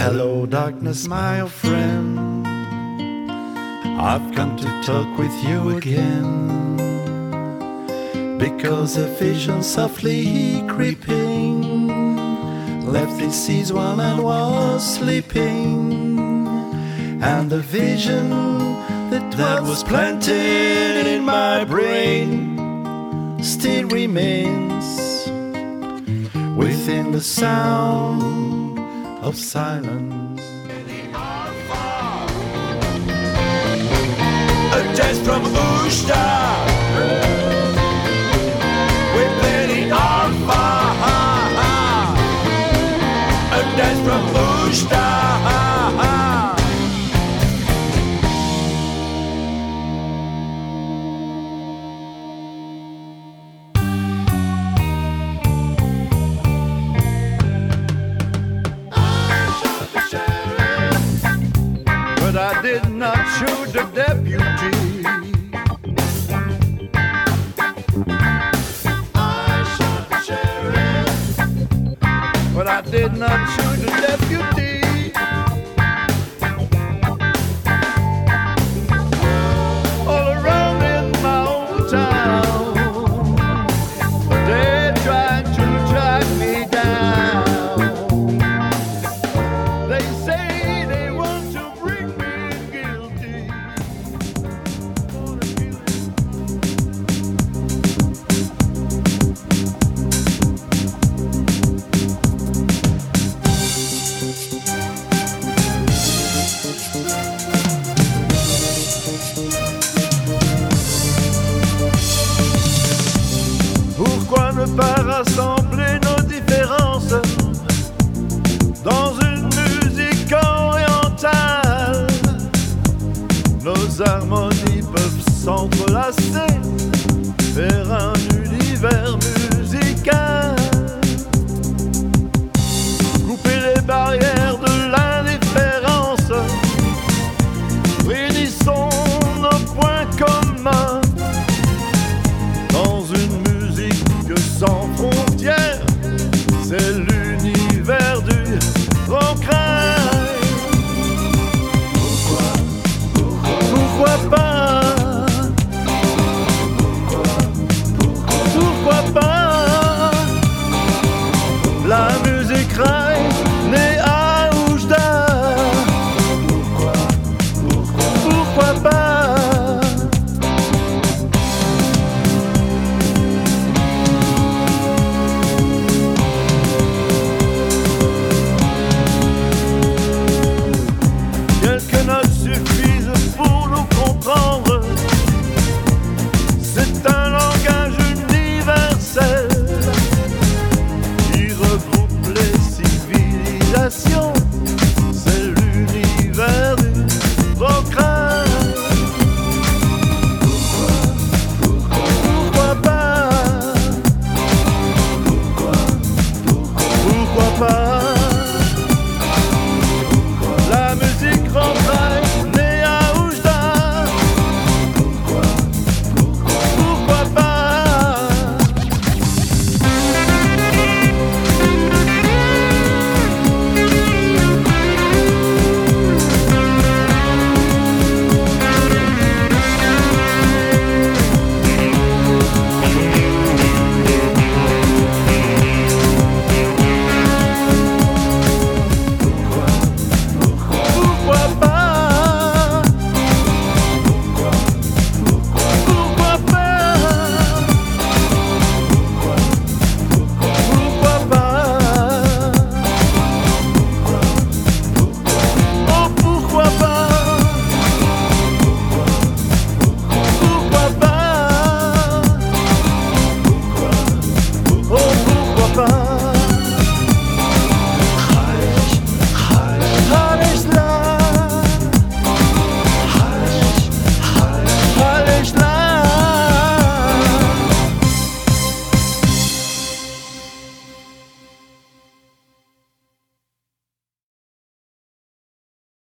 Hello, darkness, my old friend. I've come to talk with you again. Because a vision softly creeping left its seas while I was sleeping. And the vision that, that was planted in my brain still remains within the sound of silence. A dance from Ushta. With plenty alpha. A dance from. Did not shoot the deputy. I. But I did not shoot the deputy. Pas rassembler nos différences dans une musique orientale Nos harmonies peuvent s'entrelacer vers un univers.